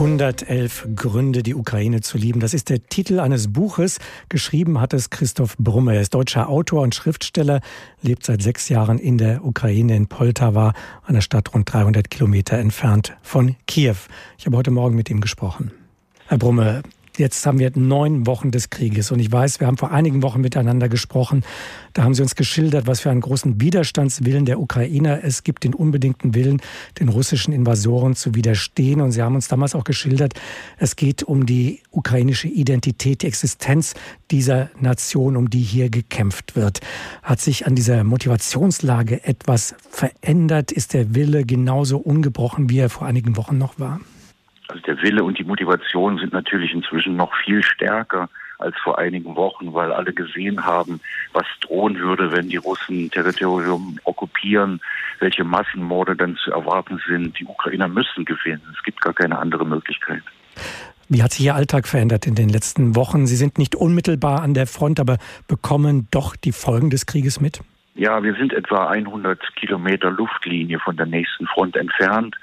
111 Gründe, die Ukraine zu lieben. Das ist der Titel eines Buches. Geschrieben hat es Christoph Brumme. Er ist deutscher Autor und Schriftsteller, lebt seit sechs Jahren in der Ukraine in Poltawa, einer Stadt rund 300 Kilometer entfernt von Kiew. Ich habe heute Morgen mit ihm gesprochen. Herr Brumme, Jetzt haben wir neun Wochen des Krieges und ich weiß, wir haben vor einigen Wochen miteinander gesprochen. Da haben Sie uns geschildert, was für einen großen Widerstandswillen der Ukrainer es gibt, den unbedingten Willen, den russischen Invasoren zu widerstehen. Und Sie haben uns damals auch geschildert, es geht um die ukrainische Identität, die Existenz dieser Nation, um die hier gekämpft wird. Hat sich an dieser Motivationslage etwas verändert? Ist der Wille genauso ungebrochen, wie er vor einigen Wochen noch war? Also der Wille und die Motivation sind natürlich inzwischen noch viel stärker als vor einigen Wochen, weil alle gesehen haben, was drohen würde, wenn die Russen Territorium okkupieren, welche Massenmorde dann zu erwarten sind. Die Ukrainer müssen gewinnen. Es gibt gar keine andere Möglichkeit. Wie hat sich Ihr Alltag verändert in den letzten Wochen? Sie sind nicht unmittelbar an der Front, aber bekommen doch die Folgen des Krieges mit? Ja, wir sind etwa 100 Kilometer Luftlinie von der nächsten Front entfernt.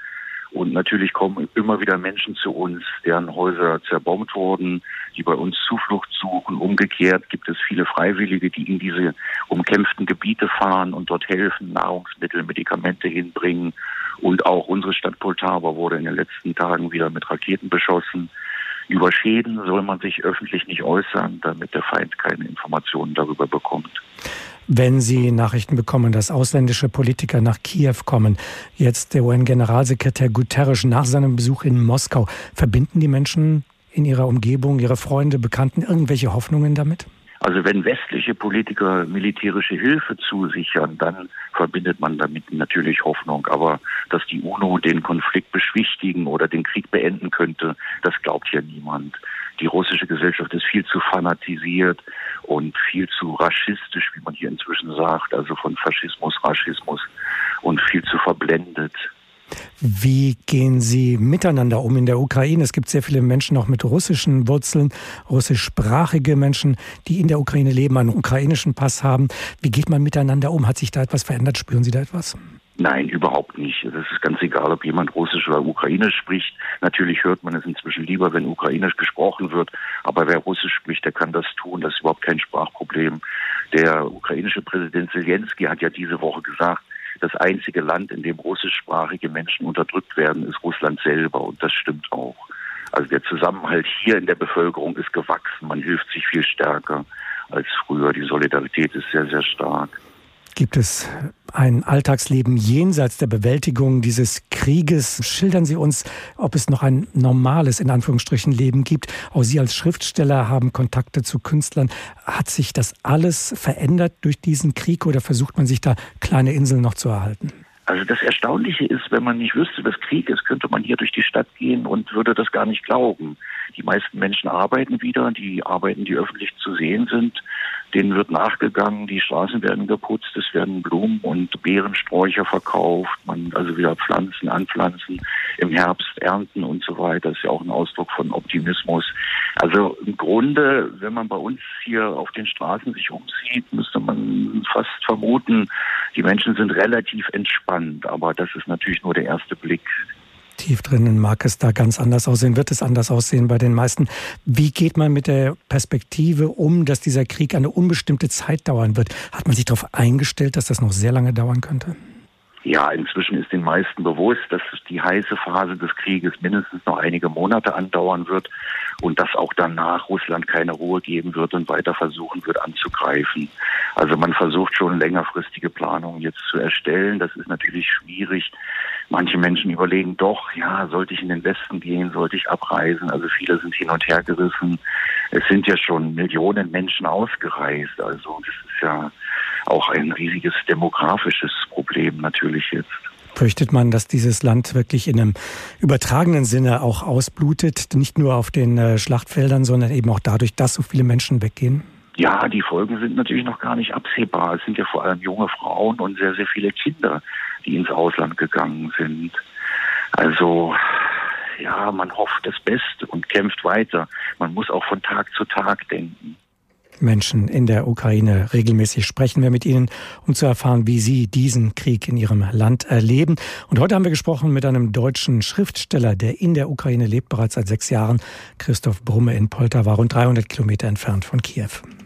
Und natürlich kommen immer wieder Menschen zu uns, deren Häuser zerbombt wurden, die bei uns Zuflucht suchen. Umgekehrt gibt es viele Freiwillige, die in diese umkämpften Gebiete fahren und dort helfen, Nahrungsmittel, Medikamente hinbringen. Und auch unsere Stadt Poltava wurde in den letzten Tagen wieder mit Raketen beschossen. Über Schäden soll man sich öffentlich nicht äußern, damit der Feind keine Informationen darüber bekommt wenn Sie Nachrichten bekommen, dass ausländische Politiker nach Kiew kommen. Jetzt der UN-Generalsekretär Guterres nach seinem Besuch in Moskau. Verbinden die Menschen in ihrer Umgebung, ihre Freunde, Bekannten irgendwelche Hoffnungen damit? Also wenn westliche Politiker militärische Hilfe zusichern, dann verbindet man damit natürlich Hoffnung. Aber dass die UNO den Konflikt beschwichtigen oder den Krieg beenden könnte, das glaubt ja niemand. Die russische Gesellschaft ist viel zu fanatisiert und viel zu raschistisch, wie man hier inzwischen sagt, also von Faschismus, Raschismus und viel zu verblendet. Wie gehen Sie miteinander um in der Ukraine? Es gibt sehr viele Menschen auch mit russischen Wurzeln, russischsprachige Menschen, die in der Ukraine leben, einen ukrainischen Pass haben. Wie geht man miteinander um? Hat sich da etwas verändert? Spüren Sie da etwas? Nein, überhaupt nicht. Es ist ganz egal, ob jemand Russisch oder Ukrainisch spricht. Natürlich hört man es inzwischen lieber, wenn Ukrainisch gesprochen wird. Aber wer Russisch spricht, der kann das tun. Das ist überhaupt kein Sprachproblem. Der ukrainische Präsident Zelensky hat ja diese Woche gesagt, das einzige Land, in dem russischsprachige Menschen unterdrückt werden, ist Russland selber. Und das stimmt auch. Also der Zusammenhalt hier in der Bevölkerung ist gewachsen. Man hilft sich viel stärker als früher. Die Solidarität ist sehr, sehr stark. Gibt es ein Alltagsleben jenseits der Bewältigung dieses Krieges? Schildern Sie uns, ob es noch ein normales, in Anführungsstrichen, Leben gibt. Auch Sie als Schriftsteller haben Kontakte zu Künstlern. Hat sich das alles verändert durch diesen Krieg oder versucht man sich da kleine Inseln noch zu erhalten? Also das Erstaunliche ist, wenn man nicht wüsste, was Krieg ist, könnte man hier durch die Stadt gehen und würde das gar nicht glauben. Die meisten Menschen arbeiten wieder, die Arbeiten, die öffentlich zu sehen sind, denen wird nachgegangen, die Straßen werden geputzt, es werden Blumen und Beerensträucher verkauft, man also wieder Pflanzen anpflanzen, im Herbst ernten und so weiter. Das ist ja auch ein Ausdruck von Optimismus. Also im Grunde, wenn man bei uns hier auf den Straßen sich umsieht, müsste man fast vermuten, die Menschen sind relativ entspannt, aber das ist natürlich nur der erste Blick tief drinnen mag es da ganz anders aussehen, wird es anders aussehen bei den meisten. Wie geht man mit der Perspektive um, dass dieser Krieg eine unbestimmte Zeit dauern wird? Hat man sich darauf eingestellt, dass das noch sehr lange dauern könnte? Ja, inzwischen ist den meisten bewusst, dass die heiße Phase des Krieges mindestens noch einige Monate andauern wird und dass auch danach Russland keine Ruhe geben wird und weiter versuchen wird anzugreifen. Also man versucht schon längerfristige Planungen jetzt zu erstellen. Das ist natürlich schwierig. Manche Menschen überlegen doch, ja, sollte ich in den Westen gehen, sollte ich abreisen? Also viele sind hin und her gerissen. Es sind ja schon Millionen Menschen ausgereist. Also das ist ja auch ein riesiges demografisches Problem natürlich jetzt. Fürchtet man, dass dieses Land wirklich in einem übertragenen Sinne auch ausblutet, nicht nur auf den äh, Schlachtfeldern, sondern eben auch dadurch, dass so viele Menschen weggehen? Ja, die Folgen sind natürlich noch gar nicht absehbar. Es sind ja vor allem junge Frauen und sehr, sehr viele Kinder, die ins Ausland gegangen sind. Also ja, man hofft das Beste und kämpft weiter. Man muss auch von Tag zu Tag denken. Menschen in der Ukraine. Regelmäßig sprechen wir mit ihnen, um zu erfahren, wie sie diesen Krieg in ihrem Land erleben. Und heute haben wir gesprochen mit einem deutschen Schriftsteller, der in der Ukraine lebt, bereits seit sechs Jahren. Christoph Brumme in Poltawa, rund 300 Kilometer entfernt von Kiew.